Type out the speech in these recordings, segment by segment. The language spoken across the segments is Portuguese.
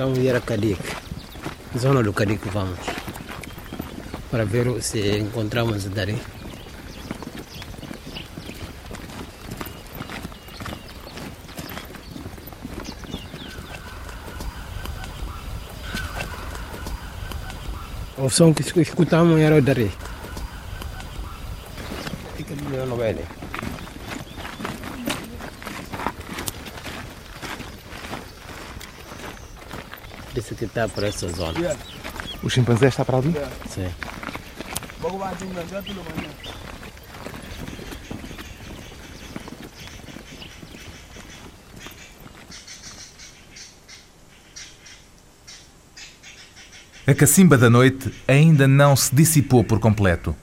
Então a Cadique, zona do Cadique vamos, para ver se encontramos dali. O som que escutamos era o dali. Fica melhor no velho. Disse que está para essa zona. O chimpanzé está para ali? Sim. A cacimba da noite ainda não se dissipou por completo.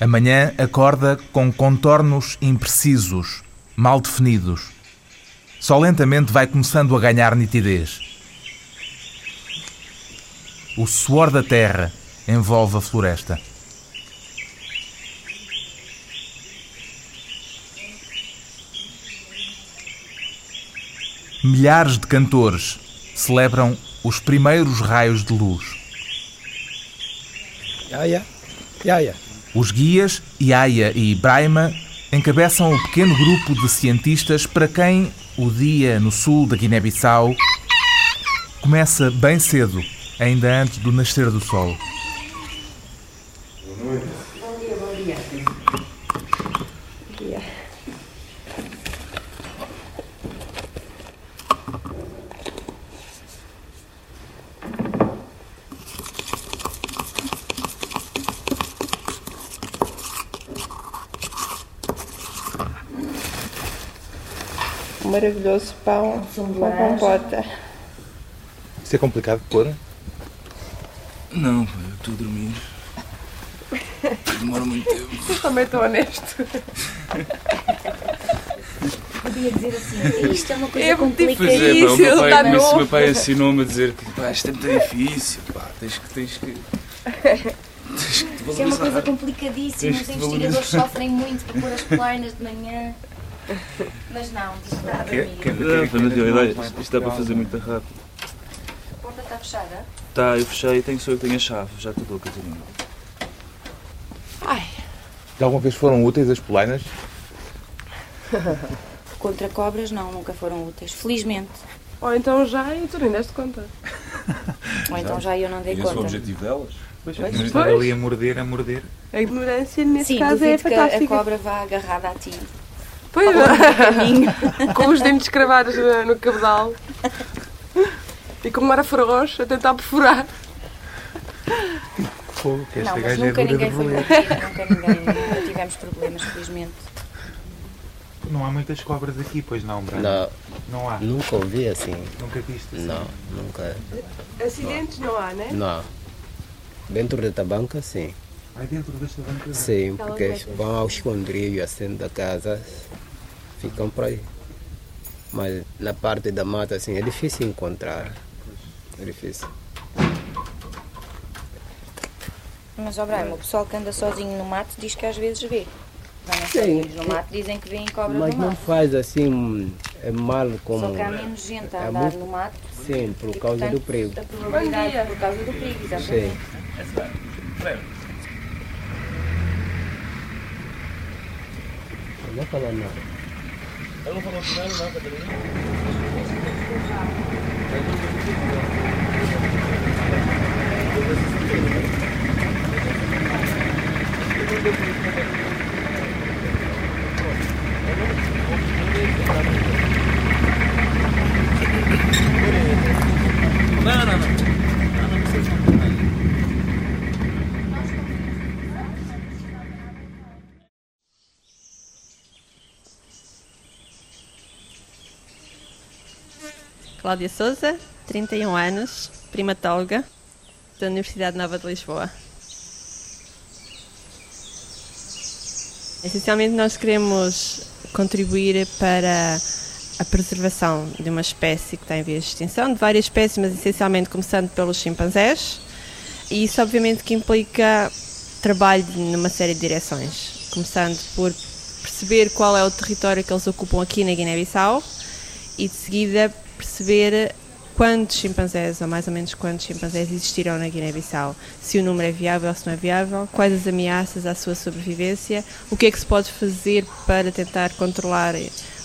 Amanhã acorda com contornos imprecisos, mal definidos. Só lentamente vai começando a ganhar nitidez. O suor da terra envolve a floresta. Milhares de cantores celebram os primeiros raios de luz. Yaya, Yaya. Os guias, Yaya e Braima, encabeçam o pequeno grupo de cientistas para quem o dia no sul da Guiné-Bissau começa bem cedo, ainda antes do nascer do sol. Bom dia, bom dia. dia. Maravilhoso pão com compota. Isso é complicado de pôr? Não, eu estou a dormir. Demora muito tempo. Eu também estou honesto. Podia dizer assim, isto é uma coisa É complicada. Pois é, pá, o meu pai, tá novo. meu pai ensinou-me a dizer que pá, isto é muito difícil, pá, tens que. Tens que... Tens que é uma coisa complicadíssima, os investigadores sofrem muito por pôr as polainas de manhã. Mas não, amiga. que- Não, pá, não, olha, isto- Isto dá para fazer muito rápido. A porta está fechada? Tá, eu fechei, tenho, sou eu que tenho a chave, já te dou, Catarina. Ai, Já alguma vez foram úteis as polainas? Contra cobras não, nunca foram úteis. Felizmente. ou então já e tu nem deste conta. Ou então já eu não dei conta. objetivo delas? Pois. Estar ali a morder, a morder. A ignorância nesse Sim, caso é duvido que a fantástica. cobra vá agarrada a ti. Pois ao é. com os dentes cravados no, cabedal. E como era feroz, a tentar perfurar. Fogo, que esta Não, mas gaja é nunca de ninguém foi nunca ninguém, nunca tivemos problemas, felizmente. Não há muitas cobras aqui, pois não, Brian? Não, Não há. nunca ouvi assim. Nunca viste assim? Não, nunca. Acidentes não há, né? Não. Dentro da tabanca, sim. Aí dentro desta banca. Sim, porque vão aos esconderios assim da casa, ficam por aí. Mas na parte da mata, assim, é difícil encontrar. É difícil. Mas, Brian, o pessoal que anda sozinho no mato diz que às vezes vê. Andam Sim. sozinhos no mato, dizem que vêem cobras Mas não mato. faz assim é mal como. Só que há menos gente a é andar muito- no mato. Sim, por e, causa do portanto, perigo. A probabilidade Bom dia. por causa do perigo, exatamente. Sim. Não vou falar nada. Eu não vou continuar, não, tá Catarina. Cláudia Souza, 31 anos, primatóloga da Universidade Nova de Lisboa. Essencialmente, nós queremos contribuir para a preservação de uma espécie que está em vias de extinção, de várias espécies, mas essencialmente começando pelos chimpanzés. E isso, obviamente, que implica trabalho numa série de direções, começando por perceber qual é o território que eles ocupam aqui na Guiné-Bissau e de seguida perceber quantos chimpanzés, ou mais ou menos quantos chimpanzés existiram na Guiné-Bissau, se o número é viável ou se não é viável, quais as ameaças à sua sobrevivência, o que é que se pode fazer para tentar controlar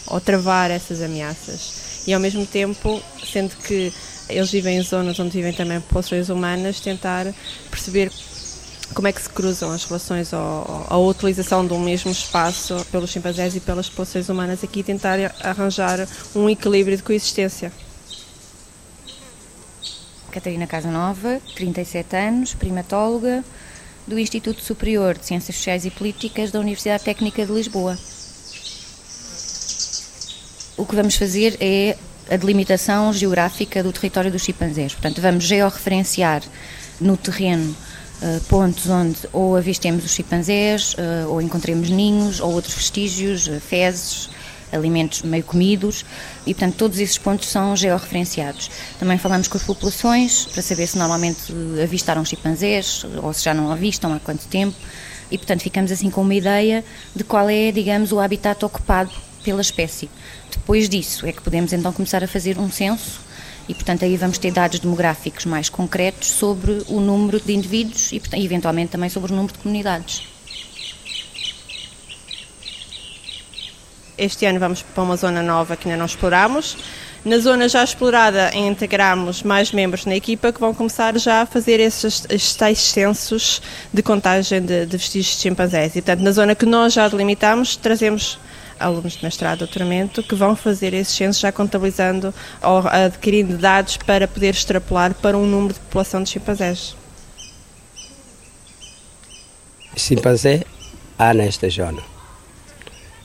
ou travar essas ameaças. E ao mesmo tempo, sendo que eles vivem em zonas onde vivem também populações humanas, tentar perceber como é que se cruzam as relações ou a utilização um mesmo espaço pelos chimpanzés e pelas populações humanas aqui tentar arranjar um equilíbrio de coexistência. Catarina Casanova, 37 anos, primatóloga do Instituto Superior de Ciências Sociais e Políticas da Universidade Técnica de Lisboa. O que vamos fazer é a delimitação geográfica do território dos chimpanzés. Portanto, vamos georreferenciar no terreno pontos onde ou avistemos os chimpanzés, uh, ou encontremos ninhos, ou outros vestígios, uh, fezes, alimentos meio comidos e, portanto, todos esses pontos são georreferenciados. Também falamos com as populações para saber se normalmente avistaram chimpanzés ou se já não avistam, há quanto tempo e, portanto, ficamos assim com uma ideia de qual é, digamos, o habitat ocupado pela espécie. Depois disso é que podemos então começar a fazer um censo e, portanto, aí vamos ter dados demográficos mais concretos sobre o número de indivíduos e, portanto, eventualmente, também sobre o número de comunidades. Este ano vamos para uma zona nova que ainda não exploramos. Na zona já explorada, integramos mais membros na equipa que vão começar já a fazer esses, esses tais censos de contagem de, de vestígios de chimpanzés. E, portanto, na zona que nós já delimitamos, trazemos alunos de mestrado doutoramento que vão fazer esses censos já contabilizando ou adquirindo dados para poder extrapolar para um número de população de chimpanzés. Chimpanzé há nesta zona.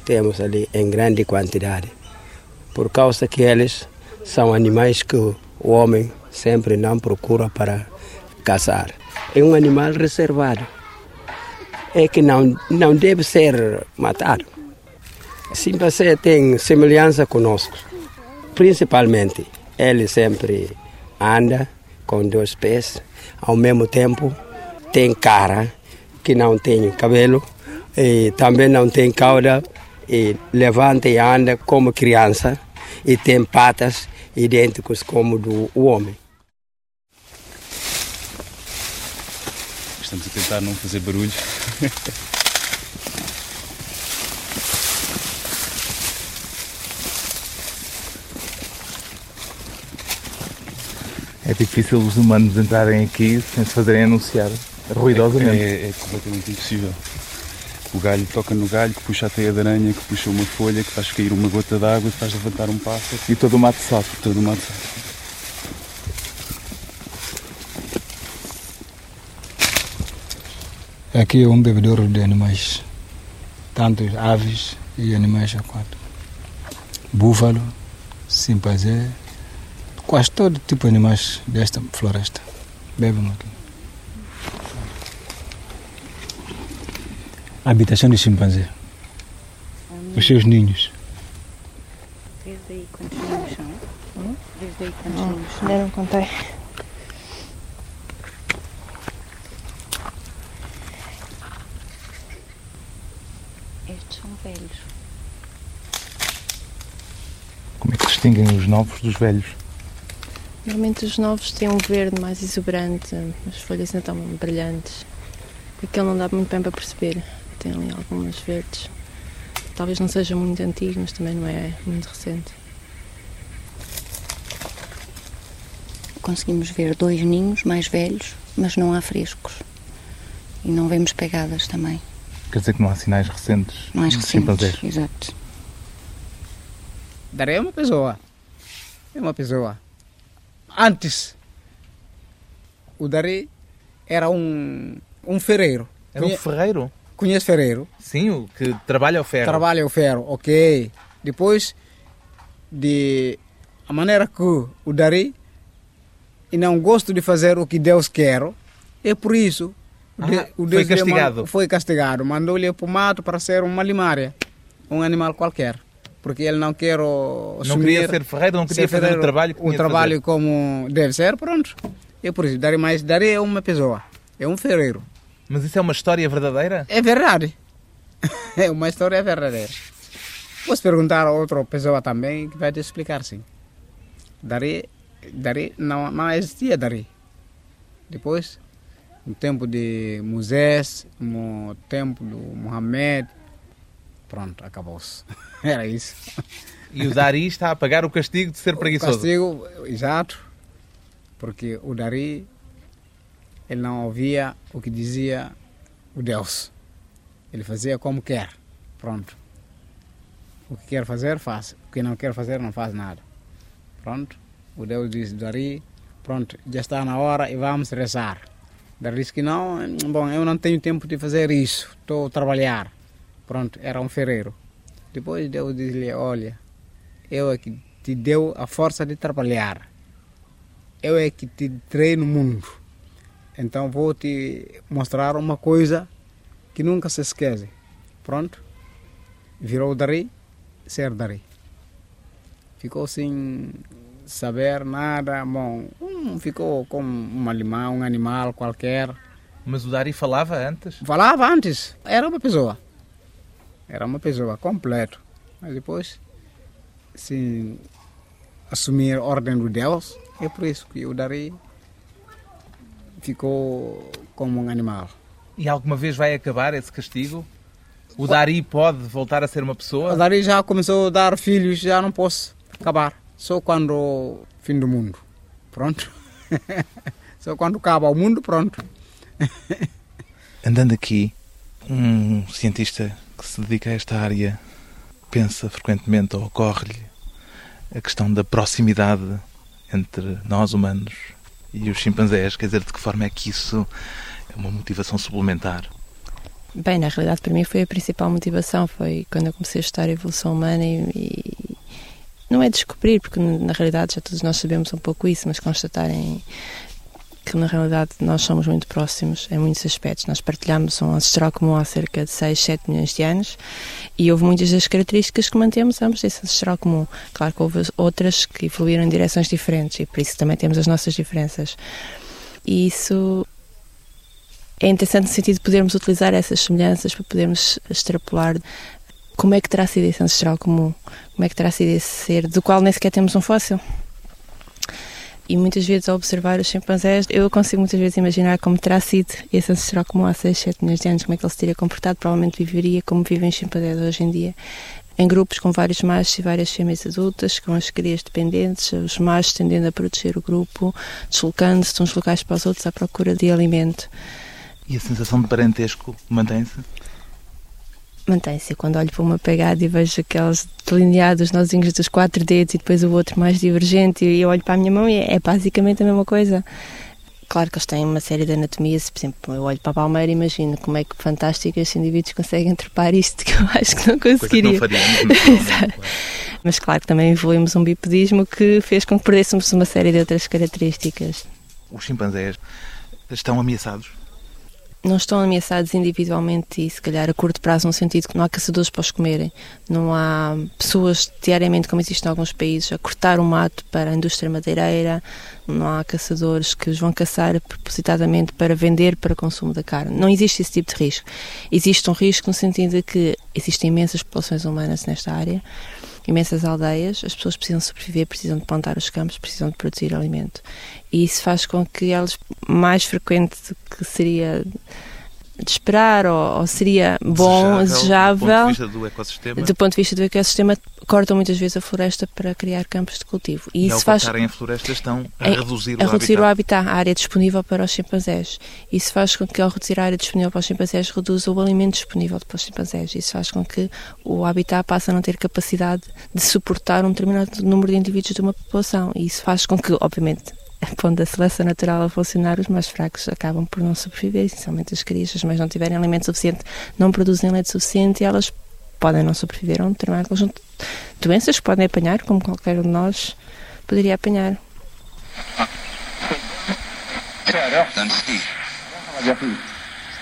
Temos ali em grande quantidade, por causa que eles são animais que o homem sempre não procura para caçar. É um animal reservado. É que não, não deve ser matado. Chimpanzé tem semelhança conosco. Principalmente, ele sempre anda com dois pés, ao mesmo tempo tem cara que não tem cabelo e também não tem cauda e levanta e anda como criança e tem patas idênticas como do homem. Estamos a tentar não fazer barulho. É difícil os humanos entrarem aqui sem se fazerem anunciar ruidosamente. É, é, é completamente impossível. O galho toca no galho, que puxa a teia de aranha, que puxa uma folha, que faz cair uma gota d'água, que faz levantar um pássaro. E todo o mato sofre. Todo o mato sofre. Aqui é um bebedouro de animais, tanto aves e animais aquáticos. Búfalo, chimpanzé, quase todo tipo de animais desta floresta bebem aqui. A habitação de chimpanzé. Os seus ninhos. Desde aí quantos ninhos são? Hum? Desde aí quantos Não, ninhos são? ainda não contei. Estes são velhos. Como é que distinguem os novos dos velhos? Normalmente os novos têm um verde mais exuberante, as folhas ainda estão brilhantes. Aquele não dá muito bem para perceber. Tem ali algumas verdes. Talvez não seja muito antigo, mas também não é muito recente. Conseguimos ver dois ninhos mais velhos, mas não há frescos. E não vemos pegadas também. Quer dizer que não há sinais recentes Mais recentes. Exato. Dari é uma pessoa. É uma pessoa. Antes, o Dari era um, um ferreiro. Era um ferreiro? Conhece ferreiro? Sim, o que trabalha o ferro. Trabalha o ferro, ok. Depois, de a maneira que o Dari e não gosto de fazer o que Deus quer, é por isso Ah, de- foi Deus man- castigado. foi castigado. Mandou-lhe para o mato para ser uma limária, um animal qualquer. Porque ele não quer o- Não queria ser ferreiro, não queria fazer o trabalho que o trabalho fazer. como deve ser, pronto. É por isso, Dari, mas Dari é uma pessoa, é um ferreiro. Mas isso é uma história verdadeira? É verdade. É uma história verdadeira. Posso perguntar a outra pessoa também que vai te explicar, sim. Dari, dari não, não existia Dari. Depois, no tempo de Moisés, no tempo do Mohamed, pronto, acabou-se. Era isso. E o Dari está a pagar o castigo de ser O preguiçoso. castigo, exato, porque o Dari, ele não ouvia o que dizia o Deus. Ele fazia como quer, pronto. O que quer fazer, faz. O que não quer fazer, não faz nada. Pronto. O Deus disse, Dari, pronto, já está na hora e vamos rezar. Dari disse que não, bom, eu não tenho tempo de fazer isso, estou a trabalhar. Pronto, era um ferreiro. Depois Deus disse-lhe, olha, eu é que te deu a força de trabalhar. Eu é que te tirei no mundo. Então vou te mostrar uma coisa que nunca se esquece. Pronto? Virou Dari, ser Dari. Ficou sem saber nada. Bom, hum, ficou como um animal, um animal qualquer. Mas o Dari falava antes? Falava antes, era uma pessoa. Era uma pessoa completo. Mas depois, se assumir a ordem do Deus, é por isso que o Dari ficou como um animal. E alguma vez vai acabar esse castigo? O Dari pode voltar a ser uma O pessoa? Dari já começou a dar filhos, já não posso acabar. Só quando fim do mundo. Pronto. Só quando acaba o mundo, pronto. Andando aqui, um cientista que se dedica a esta área pensa frequentemente ou ocorre-lhe a questão da proximidade entre nós humanos e os chimpanzés. Quer dizer, de que forma é que isso é uma motivação suplementar? Bem, na realidade, para mim foi a principal motivação. Foi quando eu comecei a estudar a evolução humana e, e não é descobrir, porque na realidade já todos nós sabemos um pouco isso, mas constatarem que na realidade nós somos muito próximos em muitos aspectos. Nós partilhamos um ancestral comum há cerca de 6, 7 milhões de anos e houve muitas das características que mantemos ambos desse ancestral comum. Claro que houve outras que evoluíram em direções diferentes e por isso também temos as nossas diferenças. E isso é interessante no sentido de podermos utilizar essas semelhanças para podermos extrapolar como é que terá sido esse ancestral comum, como é que terá sido esse ser do qual nem sequer temos um fóssil. E muitas vezes, ao observar os chimpanzés, eu consigo muitas vezes imaginar como terá sido esse ancestral comum há 6, 7 milhões de anos, como é que ele se teria comportado, provavelmente viveria como vivem os chimpanzés hoje em dia, em grupos com vários machos e várias fêmeas adultas, com as crias dependentes, os machos tendendo a proteger o grupo, deslocando-se de uns locais para os outros à procura de alimento. E a sensação de parentesco mantém-se? Mantém-se. Quando olho para uma pegada e vejo aqueles delineados nozinhos dos quatro dedos e depois o outro mais divergente e eu olho para a minha mão e é, basicamente a mesma coisa. Claro que eles têm uma série de anatomias, por exemplo, eu olho para a palmeira e imagino como é que fantástico estes indivíduos conseguem trepar isto que eu acho que não conseguiria. Coisa que não faríamos, Exato. Mas claro que também evoluímos um bipedismo que fez com que perdêssemos uma série de outras características. Os chimpanzés estão ameaçados? Não estão ameaçados individualmente e se calhar a curto prazo no sentido que não há caçadores para os comerem, não há pessoas diariamente, como existe em alguns países, a cortar o mato para a indústria madeireira, não há caçadores que os vão caçar propositadamente para vender para consumo da carne. Não existe esse tipo de risco. Existe um risco no sentido de que existem imensas populações humanas nesta área, imensas aldeias, as pessoas precisam sobreviver, precisam de plantar os campos, precisam de produzir alimento. E isso faz com que elas, mais frequente do que seria de esperar ou, ou seria bom, desejável, do ponto de vista do ecossistema, do ponto de vista do ecossistema, cortam muitas vezes a floresta para criar campos de cultivo. E, E ao isso faz cortarem a floresta estão a a- reduzir, a o, reduzir habitat. o habitat, a área disponível para os chimpanzés. Isso faz com que, ao reduzir a área disponível para os chimpanzés, reduza o alimento disponível para os chimpanzés. Isso faz com que o habitat passe a não ter capacidade de suportar um determinado número de indivíduos de uma população. E isso faz com que, obviamente, pondo a seleção natural a funcionar, os mais fracos acabam por não sobreviver, essencialmente as crias, as mães não tiverem alimento suficiente, não produzem leite suficiente e elas podem não sobreviver a um determinado conjunto de doenças que podem apanhar, como qualquer um de nós poderia apanhar.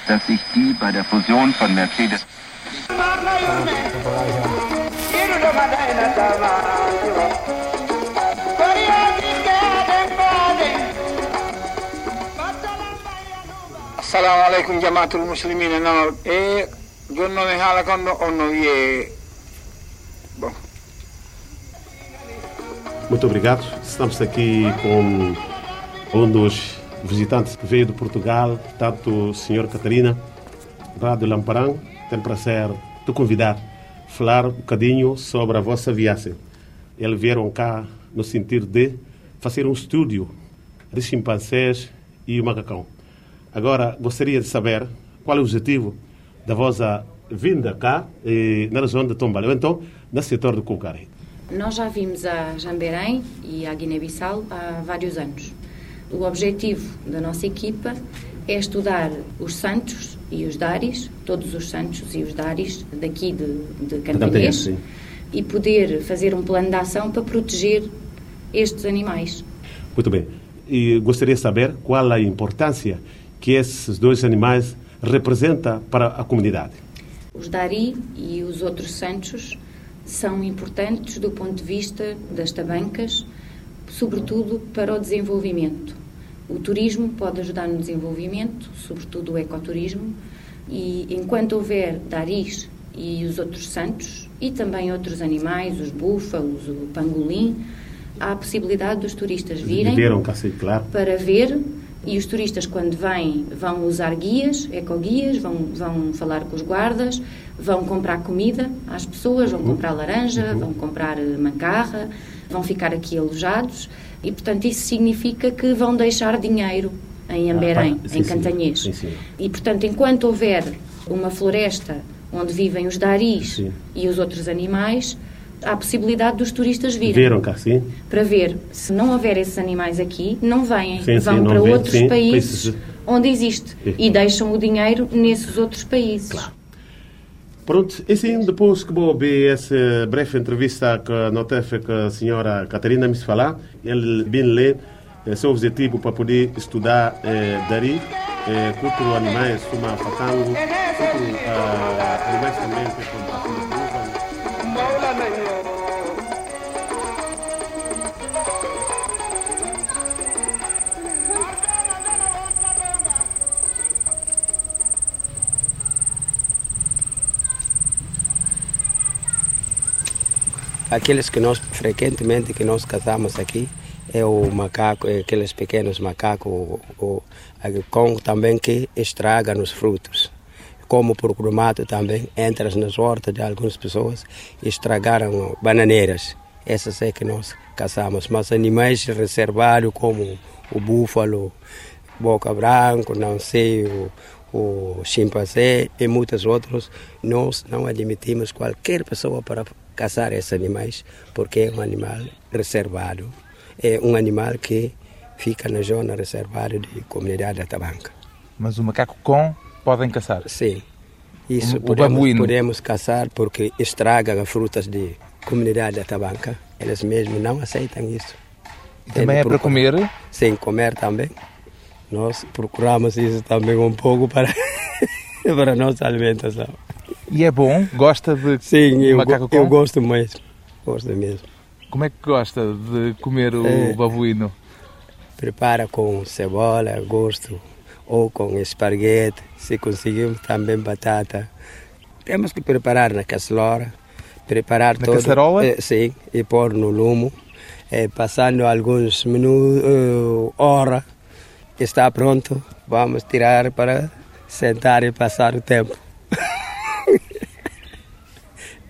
dass sich die bei der Fusion von Mercedes assalamu aleykum jamatul muslimina nawol e joni noon e haala kan ɗo on no wiye bon Muito obrigado. Estamos aqui com um dos visitantes que veio de Portugal, tanto o senhor Catarina, Rádio Lamparão. Tem prazer de convidar a falar um bocadinho sobre a vossa viagem. Eles vieram cá no sentido de fazer um estúdio de chimpanzés e o macacão. Agora, gostaria de saber qual é o objetivo da vossa vinda cá eh, na região de Tombaleu, então, no setor do Cucari. Nós já vimos a Jamberém e a Guiné-Bissau há vários anos. O objetivo da nossa equipa é estudar os santos e os daris, todos os santos e os daris daqui de, de Cantanhês, e poder fazer um plano de ação para proteger estes animais. Muito bem. E gostaria de saber qual a importância que esses dois animais representam para a comunidade. Os dari e os outros santos são importantes do ponto de vista das tabancas, sobretudo para o desenvolvimento. O turismo pode ajudar no desenvolvimento, sobretudo o ecoturismo, e enquanto houver daris e os outros santos, e também outros animais, os búfalos, o pangolim, há a possibilidade dos turistas virem claro. para ver e os turistas quando vêm vão usar guias, ecoguias, vão, vão falar com os guardas, vão comprar comida às pessoas, vão comprar laranja, Uhum. vão comprar eh, macarra, vão ficar aqui alojados e portanto isso significa que vão deixar dinheiro em Amberém, Ah, sim, em. Cantanhês. Sim, sim. E portanto enquanto houver uma floresta onde vivem os daris e os outros animais, há a possibilidade dos turistas virem Vieram cá, sim? para ver. Se não houver esses animais aqui, não vêm. Sim, sim, Vão não para outros sim, países onde existe Sim. e deixam o dinheiro nesses outros países. Pronto, e sim, depois que vou ver essa breve entrevista que não teve que a senhora Catarina me falar, ele bem lê eh, seu objetivo para poder estudar eh, dari, eh, cultura animais, como a facango, cultura ah, animais também, Aqueles que nós frequentemente que nós caçamos aqui é o macaco, é aqueles pequenos macacos, o, o, com também que estraga nos frutos. Como por cromato também entras nas hortas de algumas pessoas e estragaram bananeiras. Essas é que nós caçamos. Mas animais reservados como o búfalo, boca branco, não sei, o, o chimpanzé e muitos outros, nós não admitimos qualquer pessoa para caçar esses animais, porque é um animal reservado. É um animal que fica na zona reservada de comunidade da Tabanca. Mas o macaco com podem caçar? Sim. Isso O- o podemos, babuíno? podemos caçar porque estragam as frutas de comunidade da Tabanca. Eles mesmos não aceitam isso. E também é para comer? Sim, comer também. Nós procuramos isso também um pouco para, para a nossa alimentação. E é bom? Gosta de Sim, eu, macaco go- com? eu gosto mesmo. Gosto mesmo. Como é que gosta de comer o É. babuíno? Prepara com cebola, gosto, ou com esparguete, se conseguimos também batata. Temos que preparar na caçarola, preparar Na todo. caçarola? eh, sim, e pôr no lume, eh, passando alguns minutos, hora, está pronto, vamos tirar para sentar e passar o tempo.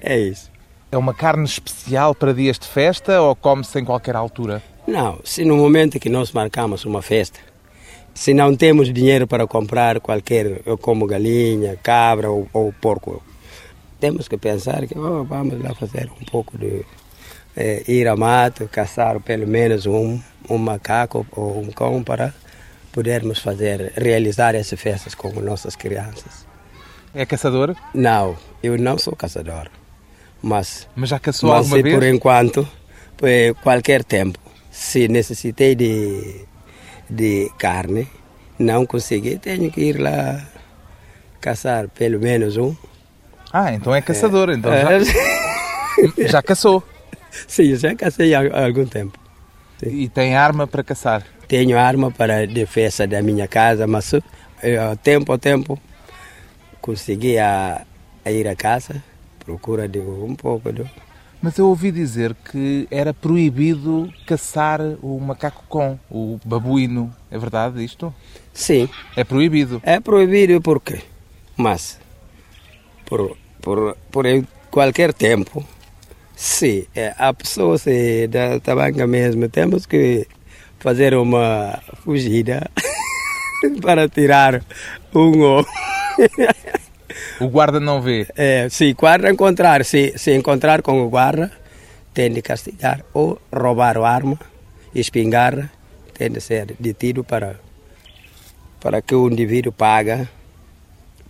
é isso. É uma carne especial para dias de festa ou come-se em qualquer altura? Não, se no momento que nós marcamos uma festa, se não temos dinheiro para comprar qualquer, como galinha, cabra ou, ou porco, temos que pensar que oh, vamos lá fazer um pouco de eh, ir a mato, caçar pelo menos um, um macaco ou um cão para podermos fazer, realizar essas festas com nossas crianças. É caçador? Não, eu não sou caçador, mas Mas já caçou mas alguma vez? por enquanto, eh, qualquer tempo, se necessitei de, de carne, não consegui, tenho que ir lá caçar pelo menos um. Ah, então é caçador. Então já, já caçou. Sim, já cacei há há algum tempo. E tem arma para caçar? Tenho arma para defesa da minha casa, mas eh, tempo a tempo consegui a, a ir a casa, procura de um pouco de... Mas eu ouvi dizer que era proibido caçar o macaco com, o babuíno. É verdade isto? Sim. É proibido? É proibido por quê? Mas, por, por, por qualquer tempo, se é, a pessoa se da tabanca mesmo, temos que fazer uma fugida para tirar um ou... O guarda não vê? É, se guarda encontrar, se, se encontrar com o guarda, tem de castigar ou roubar a arma, espingarda, tem de ser detido para, para que o indivíduo paga,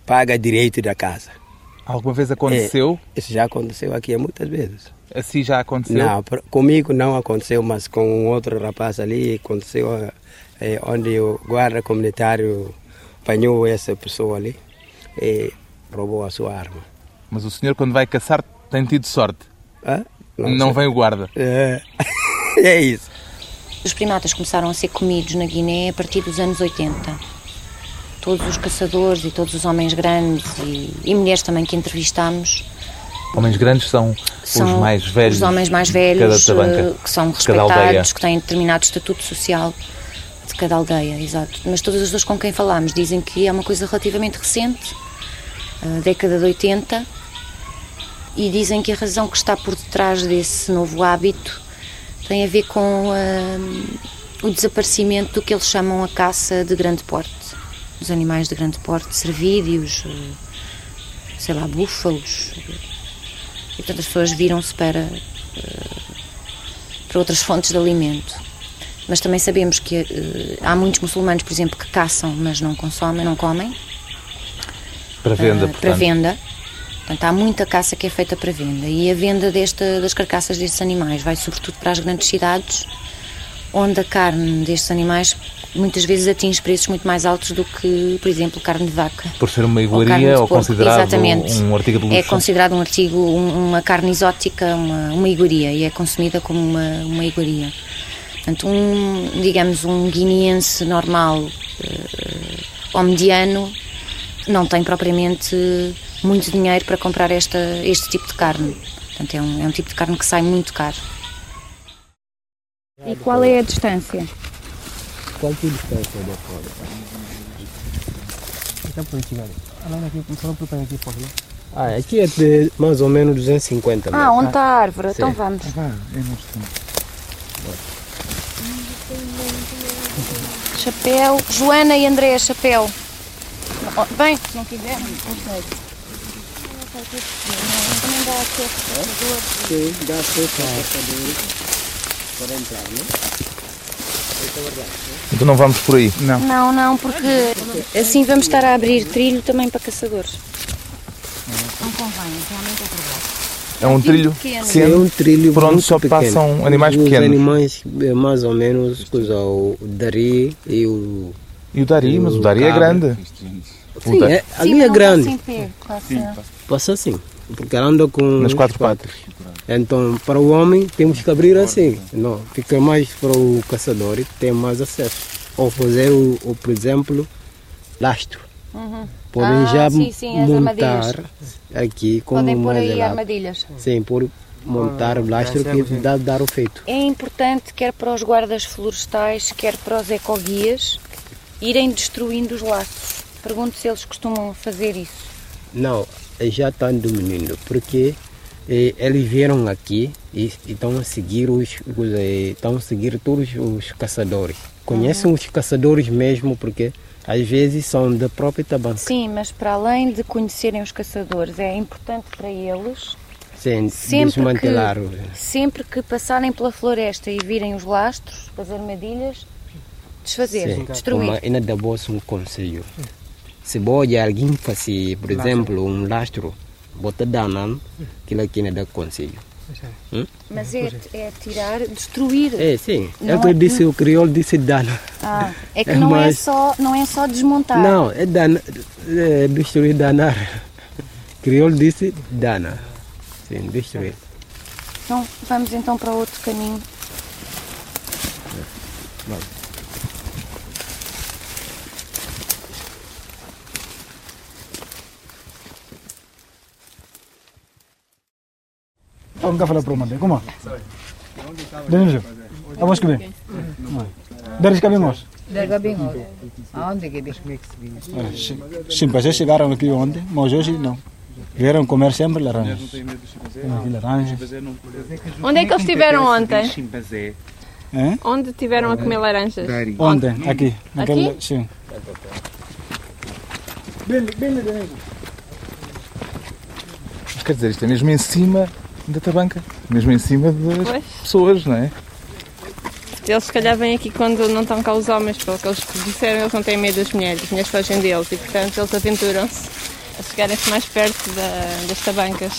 paga direito da casa. Alguma vez aconteceu? É, isso já aconteceu aqui muitas vezes. Assim já aconteceu? Não, comigo não aconteceu, mas com um outro rapaz ali aconteceu é, onde o guarda comunitário apanhou essa pessoa ali e roubou a sua arma. Mas o senhor, quando vai caçar, tem tido sorte? Hã? Não, não vem o guarda? É, é isso. Os primatas começaram a ser comidos na Guiné a partir dos anos 80 todos os caçadores e todos os homens grandes e, e mulheres também que entrevistámos. Homens grandes são, são os mais velhos. Os homens mais velhos eh, que são respeitados, que têm determinado estatuto social de cada aldeia, exato. Mas todas as pessoas com quem falamos dizem que é uma coisa relativamente recente, década de 80, e dizem que a razão que está por detrás desse novo hábito tem a ver com uh, o desaparecimento do que eles chamam a caça de grande porte. Os animais de grande porte, cervídeos, uh, sei lá, búfalos. E portanto as pessoas viram-se para, uh, para outras fontes de alimento. Mas também sabemos que há muitos muçulmanos, por exemplo, que caçam, mas não consomem, não comem para venda, uh, Para venda. Portanto, há muita caça que é feita para venda. E a venda desta, das carcaças destes animais vai sobretudo para as grandes cidades, onde a carne destes animais muitas vezes atinge preços muito mais altos do que, por exemplo, carne de vaca. Por ser uma iguaria ou, ou considerado Exatamente. um artigo de luxo? É considerado um artigo, uma carne exótica, uma, uma iguaria, e é consumida como uma, uma iguaria. Portanto, um, digamos, um guineense normal uh, ou mediano não tem propriamente muito dinheiro para comprar esta, este tipo de carne. Portanto, é um, é um tipo de carne que sai muito caro. E qual é a distância? É distância da fora? Ah, aqui é de mais ou menos 250 metros. Ah, onde está a árvore? Sim. Então vamos. Chapéu. Joana e Andréa Chapéu. Bem, se não quiser, não sei. Também dá acesso a. Sim, dá acesso a para entrar, não Então não vamos por aí? Não. Não, não, porque assim vamos estar a abrir trilho também para caçadores. Não convém, realmente é verdade. É um trilho pequeno. Sim, é um trilho por onde só pequeno. passam animais Os pequenos. animais é mais ou menos coisa, o dari e o E o Dari, mas o Dari é grande. Sim, é, ali é grande. passa passa- Passa assim, porque ela anda com Nas quatro patas. Então, para o homem, temos que abrir assim. Não, fica mais para o caçador e tem mais acesso. Ou fazer, o, o, por exemplo, lastro. Uhum. Podem Ah, já sim, sim, montar aqui como Podem pôr aí armadilhas. Sim, por montar o lastro que dá dar o feito. É importante, quer para os guardas florestais, quer para os ecoguias, irem destruindo os laços. Pergunto se eles costumam fazer isso. Não, já estão diminuindo, porque eh, eles vieram aqui e estão a seguir os, estão a seguir todos os caçadores. Conhecem Uhum. os caçadores mesmo, porque às vezes são da própria tabanca. Sim, mas para além de conhecerem os caçadores, é importante para eles, Sem sempre desmantelar. que, sempre que passarem pela floresta e virem os lastros, as armadilhas, desfazer, Sim, destruir. Como ainda dá um conselho. Se pode alguém fazer, por exemplo, um lastro, bota danan, aquilo aqui não dá conselho. Hum? Mas é, é tirar, destruir. É, sim. É Não o que eu é- disse, o crioulo disse dana. Ah, é que É não, é mais- só, não é só desmontar. Não, é dana, é destruir danar. Crioulo disse dana. Sim, destruir. Então vamos então para outro caminho. Vamos. Vamos cá falar para o Mandé. Como? Denise, vamos que bem. Deres cabingos. De Gabingol. Aonde que vem? Chimpanzés chegaram aqui ontem, mas hoje não. Vieram comer sempre laranjas. Tem aqui laranja. Onde é que eles estiveram ontem? Hã? Onde tiveram a comer laranjas? Ontem, aqui. Naquele, Aqui? Sim. Mas quer dizer, isto é mesmo em cima da tabanca, mesmo em cima das Pois. pessoas, não é? Eles se calhar vêm aqui quando não estão cá os homens, pelo que eles disseram, eles não têm medo das mulheres, as mulheres fogem deles e portanto eles aventuram-se a chegarem-se mais perto da- das tabancas.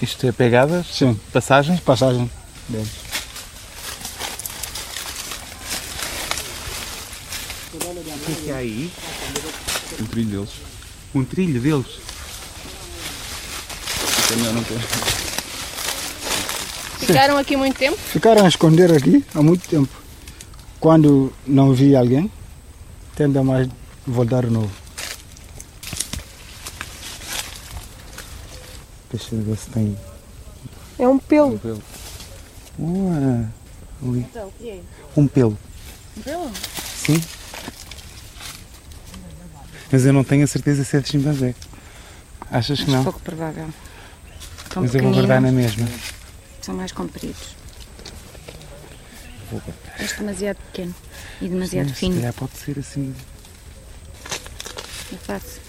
Isto é pegadas? Sim. Passagem? Passagem deles. O que é que há aí? Um trilho deles. Um trilho deles? Ficaram aqui muito tempo? Ficaram a esconder aqui há muito tempo. Quando não vi alguém, tenta mais voltar de novo. Deixa eu ver se tem. É um pelo. Ah, ali. Então, o que é? Um pelo. Pelo? Sim. Mas eu não tenho a certeza se é de chimpanzé. Achas que não? Pouco provável. São Mas eu vou guardar na mesma. São mais compridos. Vou guardar. Este demasiado pequeno e demasiado Sim, Se fino. calhar pode ser assim. É fácil.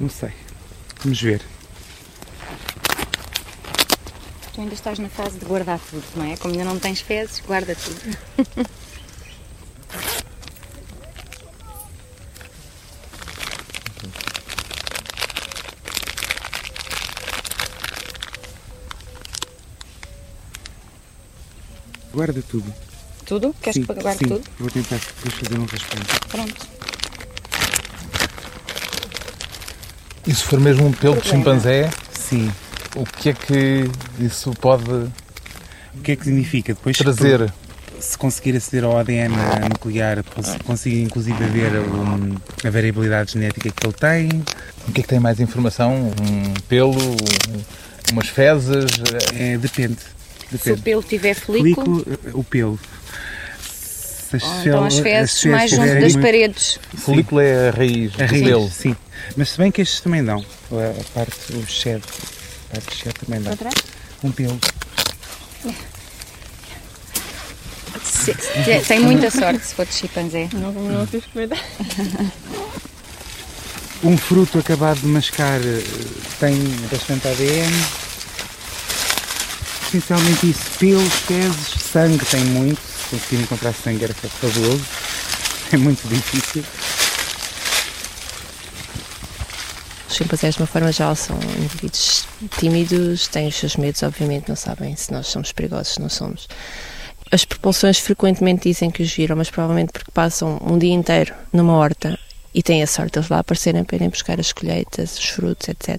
Não sei. Vamos ver. Tu ainda estás na fase de guardar tudo, não é? Como ainda não tens fezes, guarda tudo. Guarda tudo. Tudo? Queres sim, que guarde sim. tudo? Vou tentar depois fazer um rascunho. Pronto. E se for mesmo um pelo de chimpanzé, Sim. o que é que isso pode O que é que significa? Depois trazer? se conseguir aceder ao ADN nuclear, cons- conseguir inclusive ver um, a variabilidade genética que ele tem. O que é que tem mais informação? Um pelo, um- umas fezes? É, depende. Se o depende. pelo tiver folículo, Folículo, o pelo. Se as ou então as fezes fezes mais junto das muito- paredes. Folículo é a raiz A do raiz, pelo. sim. Mas se bem que estes também dão. A, a parte, o shed, a parte do shed também dá. Outra? Um pelo. Se- se- Tem muita sorte se for de chimpanzé. Não, não fiz comida. Um fruto acabado de mascar eh, tem bastante ADN. Essencialmente isso. Pelos, fezes, sangue tem muito. Se conseguir encontrar sangue era fabuloso. É muito difícil. Os chimpanzés, de uma forma geral, são indivíduos tímidos, têm os seus medos, obviamente, não sabem se nós somos perigosos, se não somos. As populações frequentemente dizem que os viram, mas provavelmente porque passam um dia inteiro numa horta e têm a sorte de eles lá aparecerem para irem buscar as colheitas, os frutos, etc.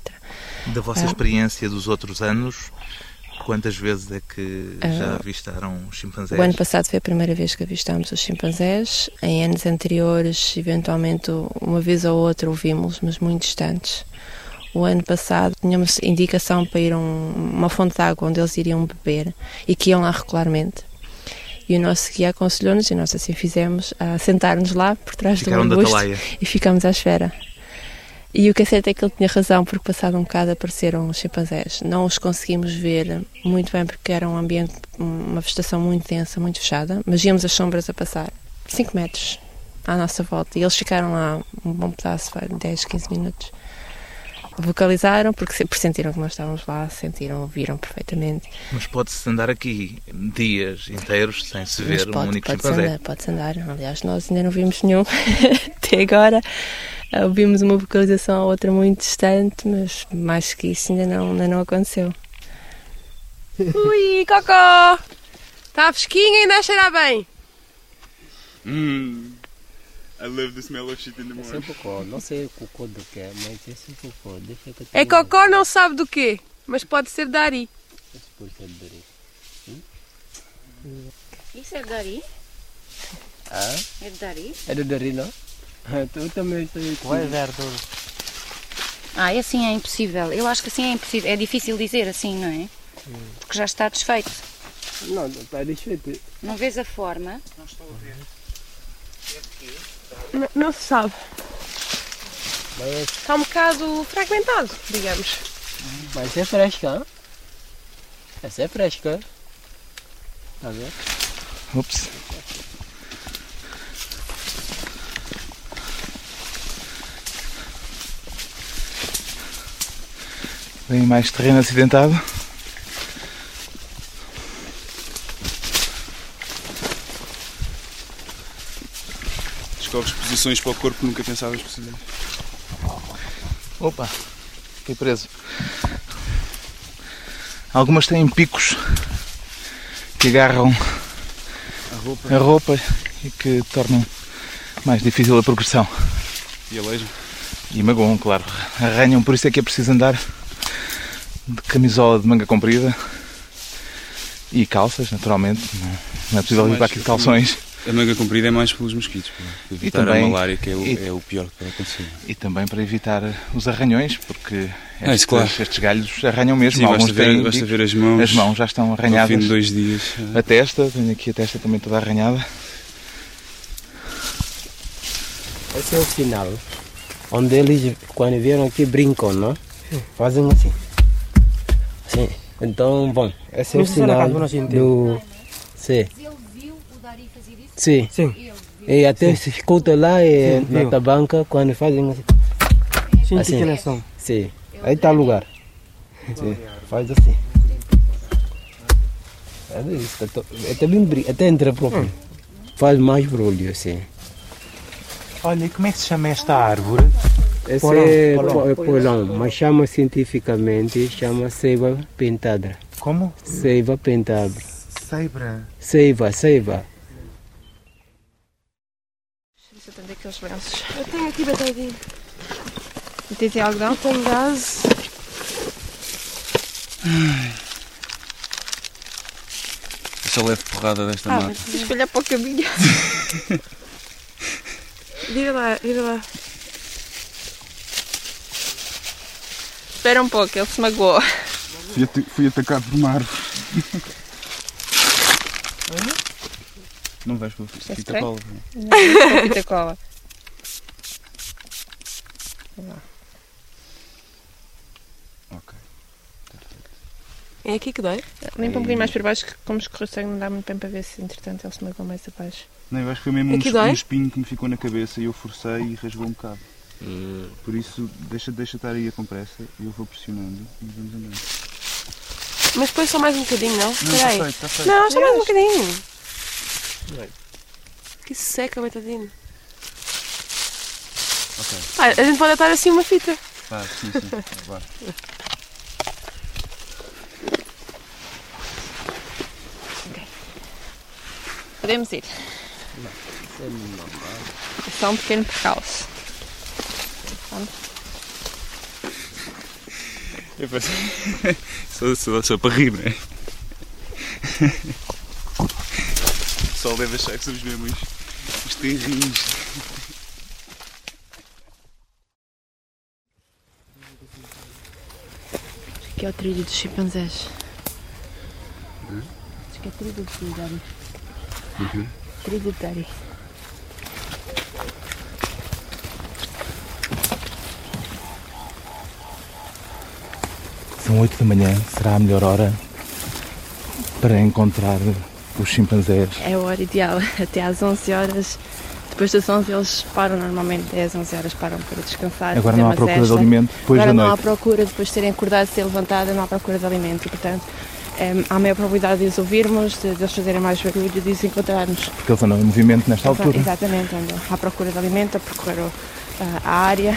Da vossa Ah. experiência dos outros anos, quantas vezes é que já Ah, avistaram chimpanzés? O ano passado foi a primeira vez que avistámos os chimpanzés. Em anos anteriores, eventualmente, uma vez ou outra ouvimos, mas muito distantes. O ano passado tínhamos indicação para ir a um- uma fonte de água onde eles iriam beber e que iam lá regularmente. E o nosso guia aconselhou-nos, e nós assim fizemos, a sentar-nos lá por trás Ficaram do arbusto e ficámos à espera. E o que é certo é que ele tinha razão, porque passado um bocado apareceram os chimpanzés. Não os conseguimos ver muito bem porque era um ambiente, uma vegetação muito densa, muito fechada, mas víamos as sombras a passar 5 metros à nossa volta e eles ficaram lá um bom pedaço, vai, 10, 15 minutos. Vocalizaram porque se- sentiram que nós estávamos lá, sentiram, viram perfeitamente. Mas pode-se andar aqui dias inteiros sem se ver Mas um pode, único pode chimpanzé. andar, pode andar. Aliás, nós ainda não vimos nenhum até agora. Ah, Ouvimos uma vocalização a outra muito distante, mas mais que isso ainda não, ainda não aconteceu. Ui, Cocó! Está fresquinho e ainda a cheirar bem. Mmm. I love the smell of shit in the Esse é morning. cocô, não sei o cocô do que é, mas esse é cocô, deixa que eu É Cocó não sabe do quê, mas pode ser Dari. Esse pode ser duri. Isso é Dari? Ah? É Dari? É do Dari, não? Tu também sei. Vai ver tudo. Ah, é assim é impossível. Eu acho que assim é impossível. É difícil dizer assim, não é? Porque já está desfeito. Não, não está desfeito. Não vês a forma? Não estou a ver. Não, não se sabe. Mas, Está um bocado fragmentado, digamos. mas é fresca, hein? Essa é fresca. Tá vendo? Ups. Vem mais terreno acidentado. Descobres posições para o corpo que nunca pensavas possíveis. Opa, fiquei preso. Algumas têm picos que agarram A roupa a roupa e que tornam mais difícil a progressão. e a leja. E magoam, claro. Arranham, por isso é que é preciso andar de camisola de manga comprida e calças, naturalmente. Não- Não é possível ir para aqui de calções. A manga comprida é mais pelos mosquitos, para evitar também- a malária, que é o, e- é o pior que pode acontecer. E também para evitar os arranhões, porque Ah, isso, estes, claro. estes galhos arranham mesmo. Sim, Alguns basta ver- têm basta picos. ver as mãos As mãos já estão ao arranhadas. fim de dois dias. A testa, tenho aqui a testa também toda arranhada. Esse é o sinal. Onde eles, quando vieram aqui, brincam, não? Fazem assim. Sim. Então, bom, esse é o era sinal do... Sim. Ele viu o Dari fazer isso? Sim. Sim. E até se escuta lá e Sim, na viu. tabanca quando fazem assim. Sim, assim. que eles são. Sim. Aí está o lugar. Sim. Faz assim. É É também bri- até entra próprio. Faz mais barulho assim. Olha, e como é que se chama esta árvore? Esse Polão, é polão. po- é polão, mas chama cientificamente, chama seiva pentada. Como? Seiva pentada. Seibra. Seiva, seiva. Deixa eu atender aqueles braços. Eu tenho aqui batadinho. E tens aí algodão? Tenho gás. Eu só levo porrada desta Ah, mata. mas para o caminho. Vira lá, vira lá. Espera um pouco, ele se magoou. Fui, ati- fui atacado por uma árvore. Não vais para É fita estranho? cola. Não, é fita cola. Ok. É aqui que dói? Limpa um bocadinho mais para baixo, que como escorreu sangue não dá muito bem para ver se entretanto ele se magoou mais abaixo. Não, eu acho que foi mesmo um, um espinho que me ficou na cabeça e eu forcei e rasgou um bocado. Por isso, deixa, deixa estar aí a compressa e eu vou pressionando e vamos andando. Mas depois só mais um bocadinho, não? Não, está feito, está feito. Não, só mais um bocadinho. Que seca, coitadinho. Ok. Ah, a gente pode atar assim uma fita. Tá, sim, sim. Vá. Podemos ir. É só um pequeno percalço. Eu penso... só, só, só para rir, não é? O pessoal deve achar que somos mesmo os, os terrinhos. Aqui é o trilho dos chimpanzés. Acho que é trilho do Dari. Uhum. Trilho São 8 da manhã, será a melhor hora para encontrar os chimpanzés. É a hora ideal, até às 11 horas. Depois das 11 eles param normalmente, 10, 11 horas param para descansar. Agora não há procura de cesta. alimento depois Agora da não há noite. procura, depois de terem acordado, de ser levantada, não há procura de alimento. Portanto, em, há maior probabilidade de os ouvirmos, de, de eles fazerem mais barulho, de os encontrarmos. Porque eles andam em movimento nesta altura. Exatamente, andam à procura de alimento, a a, a área.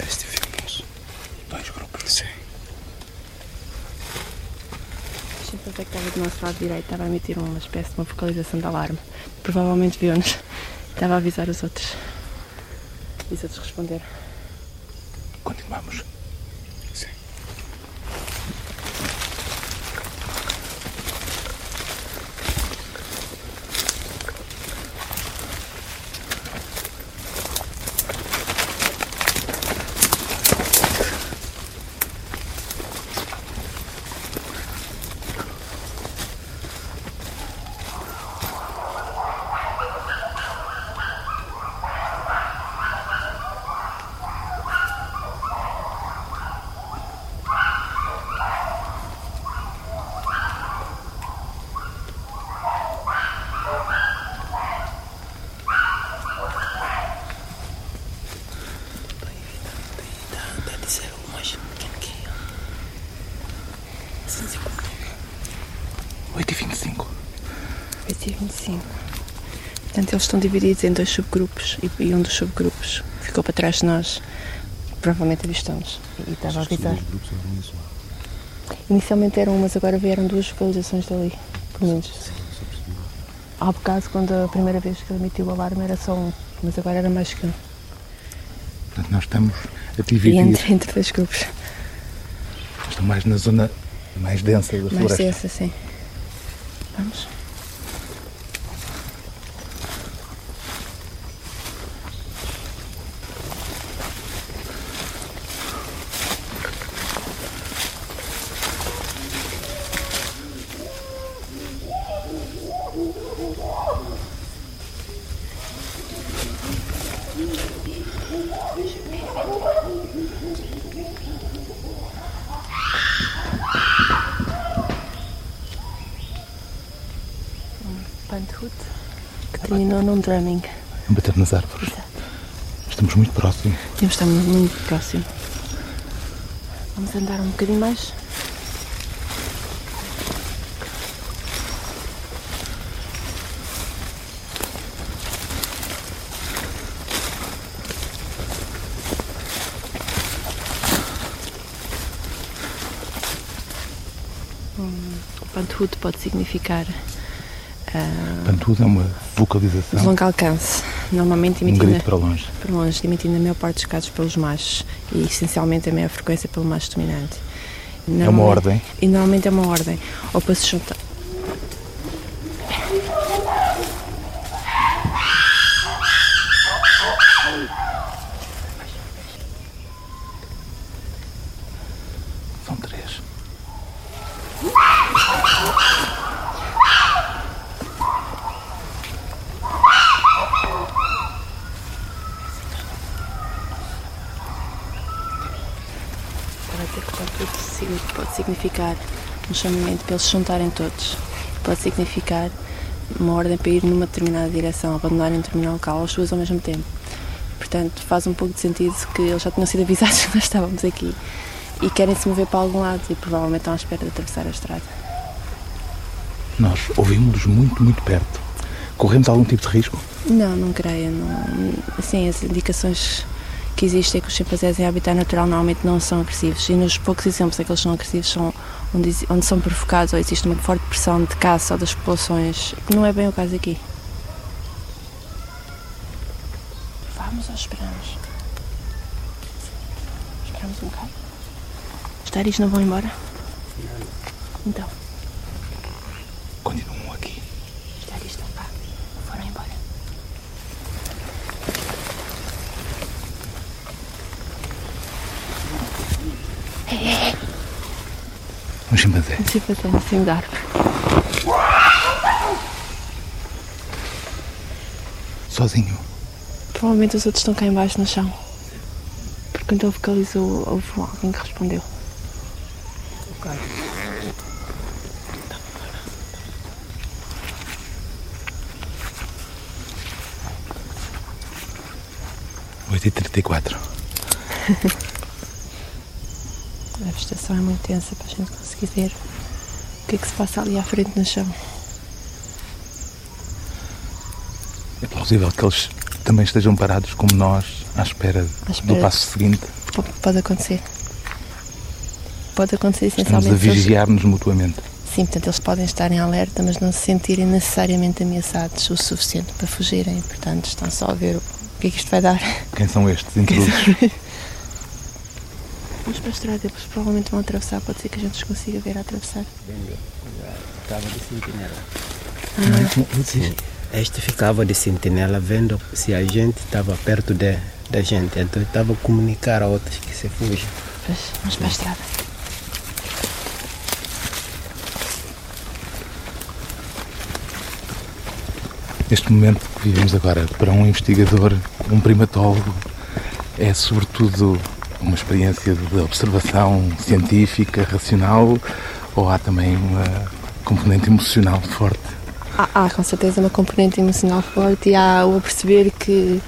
Este filme, dois grupos. Sim. Deixa eu ver é que estava do nosso lado direito, estava a emitir uma espécie de uma vocalização de alarme. Provavelmente viu-nos. Estava a avisar os outros. E os outros responderam. Continuamos. Portanto, eles estão divididos em dois subgrupos e, e um dos subgrupos ficou para trás de nós. Provavelmente avistamos. E estava a avisar. Inicialmente eram umas, agora vieram duas localizações dali, pelo menos. Há bocado, quando a primeira vez que ele emitiu o alarme, era só um, mas agora era mais que um. Portanto, nós estamos a E dividir. entre, entre dois grupos. Estão mais na zona mais densa da Mais floresta. densa, sim. Vamos? Que terminou num drumming. A bater nas árvores. Estamos muito próximos. Estar muito, muito próximo. Vamos andar um bocadinho mais. Hum, Panthut pode significar tudo é uma de vocalização. longo alcance, normalmente Um emitindo grito para longe. para longe, emitindo a maior parte dos casos pelos machos e essencialmente a maior frequência pelo macho dominante. É uma ordem. E normalmente é uma ordem. Ou para se juntar. São três. Para dizer que pode, pode significar um chamamento para eles se juntarem todos. Pode significar uma ordem para ir numa determinada direção, abandonarem um determinado local, as duas ao mesmo tempo. Portanto, faz um pouco de sentido que eles já tinham sido avisados que nós estávamos aqui e querem se mover para algum lado e provavelmente estão à espera de atravessar a estrada. Nós ouvimos-los muito, muito perto. Corremos algum tipo de risco? Não, não creio. Não. Assim, as indicações que existem é que os chimpanzés em habitat natural normalmente não são agressivos e nos poucos exemplos em que eles são agressivos são onde, onde são provocados ou existe uma forte pressão de caça ou das populações, que não é bem o caso aqui. Vamos ou esperamos? Esperamos um bocado? Os taris não vão embora? Então. Continuam aqui. Os taris estão cá. Foram embora. Um chimpanzé. Um chimpanzé em cima da árvore. Sozinho. Provavelmente os outros estão cá embaixo no chão. Porque quando ele vocalizou, houve alguém que respondeu. oito e 34 A vegetação é muito tensa para a gente conseguir ver que é que se passa ali à frente no chão. É plausível que eles também estejam parados como nós, à espera, À espera. do passo seguinte. Pode acontecer. Pode acontecer Estamos essencialmente. a se eles- vigiar-nos mutuamente. Sim, portanto, eles podem estar em alerta, mas não se sentirem necessariamente ameaçados o suficiente para fugirem. Portanto, estão só a ver o que é que isto vai dar. Quem são estes intrusos? Vamos para a estrada, depois provavelmente vão atravessar. Pode ser que a gente os consiga ver a atravessar. Estava de sentinela. Ah. Sim. Este ficava de sentinela vendo se a gente estava perto de, da gente. Então estava a comunicar a outros que se fujam. Pois, vamos para a estrada. Este momento que vivemos agora para um investigador, um primatólogo, é sobretudo uma experiência de observação científica, racional, ou há também uma componente emocional forte? Há, há com certeza uma componente emocional forte e há o perceber que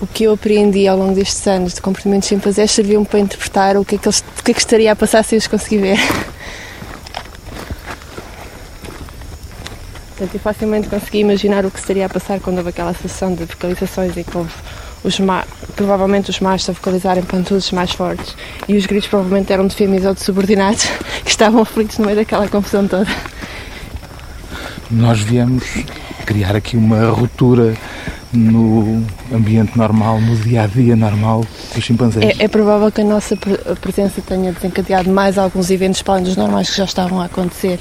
o que eu aprendi ao longo destes anos de comportamentos chimpanzés serviu-me para interpretar o que, é que eles, o que é que estaria a passar se eu os conseguir ver. Portanto, eu facilmente consegui imaginar o que estaria a passar quando houve aquela sessão de vocalizações e que houve os ma provavelmente os machos a vocalizarem pantudos mais fortes e os gritos provavelmente eram de fêmeas ou de subordinados que estavam aflitos no meio daquela confusão toda. Nós viemos criar aqui uma ruptura no ambiente normal, no dia a dia normal dos chimpanzés. É, é provável que a nossa pre presença tenha desencadeado mais alguns eventos para além dos normais que já estavam a acontecer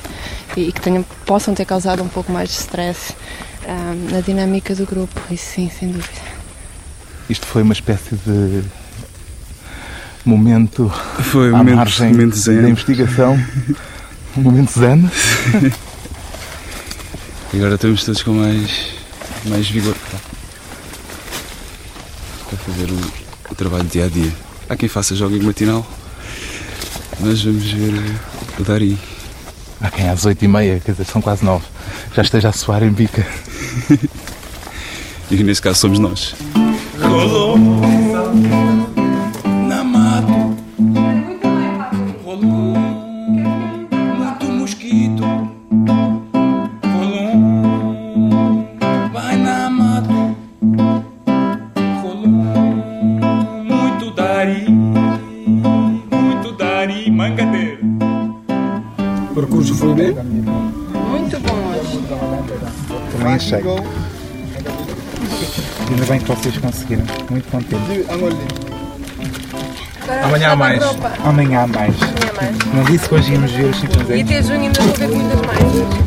e, e que tenham, possam ter causado um pouco mais de stress um, na dinâmica do grupo. Isso sim, sem dúvida. Isto foi uma espécie de momento foi à momento, margem momento zen. da investigação, um momento zen. E agora estamos todos com mais, mais vigor para fazer o, o trabalho dia a dia. Há quem faça jogging matinal, mas vamos ver o Dari. Há quem às oito e meia, quer dizer, são quase nove, já esteja a suar em bica. E nesse caso somos nós. Rolou. Na mato, rolou vocês conseguiram. Muito contente. Amanhã há mais. Amanhã há mais. Não disse que hoje íamos ver os E chimpanzés? até junho ainda vou ver muitas mais.